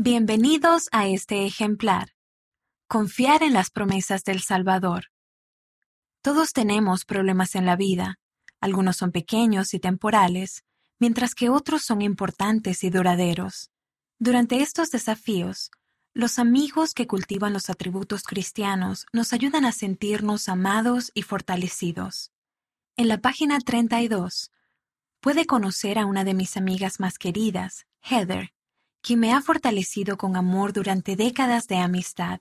Bienvenidos a este ejemplar. Confiar en las promesas del Salvador. Todos tenemos problemas en la vida. Algunos son pequeños y temporales, mientras que otros son importantes y duraderos. Durante estos desafíos, los amigos que cultivan los atributos cristianos nos ayudan a sentirnos amados y fortalecidos. En la página 32, puede conocer a una de mis amigas más queridas, Heather, quien me ha fortalecido con amor durante décadas de amistad.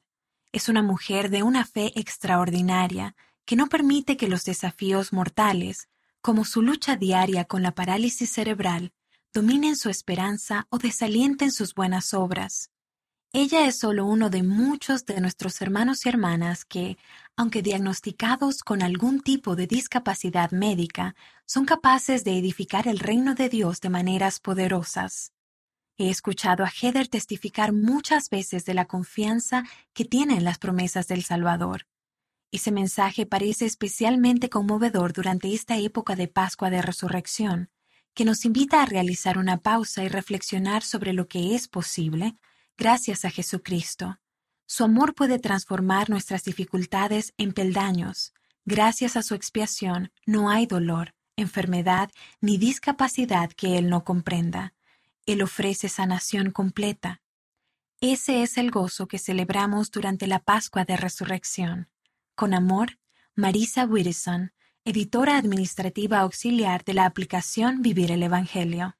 Es una mujer de una fe extraordinaria que no permite que los desafíos mortales, como su lucha diaria con la parálisis cerebral, dominen su esperanza o desalienten sus buenas obras. Ella es solo uno de muchos de nuestros hermanos y hermanas que, aunque diagnosticados con algún tipo de discapacidad médica, son capaces de edificar el reino de Dios de maneras poderosas. He escuchado a Heather testificar muchas veces de la confianza que tiene en las promesas del Salvador. Ese mensaje parece especialmente conmovedor durante esta época de Pascua de Resurrección, que nos invita a realizar una pausa y reflexionar sobre lo que es posible gracias a Jesucristo. Su amor puede transformar nuestras dificultades en peldaños. Gracias a su expiación no hay dolor, enfermedad ni discapacidad que Él no comprenda. Él ofrece sanación completa. Ese es el gozo que celebramos durante la Pascua de Resurrección. Con amor, Marisa Whittison, editora administrativa auxiliar de la aplicación Vivir el Evangelio.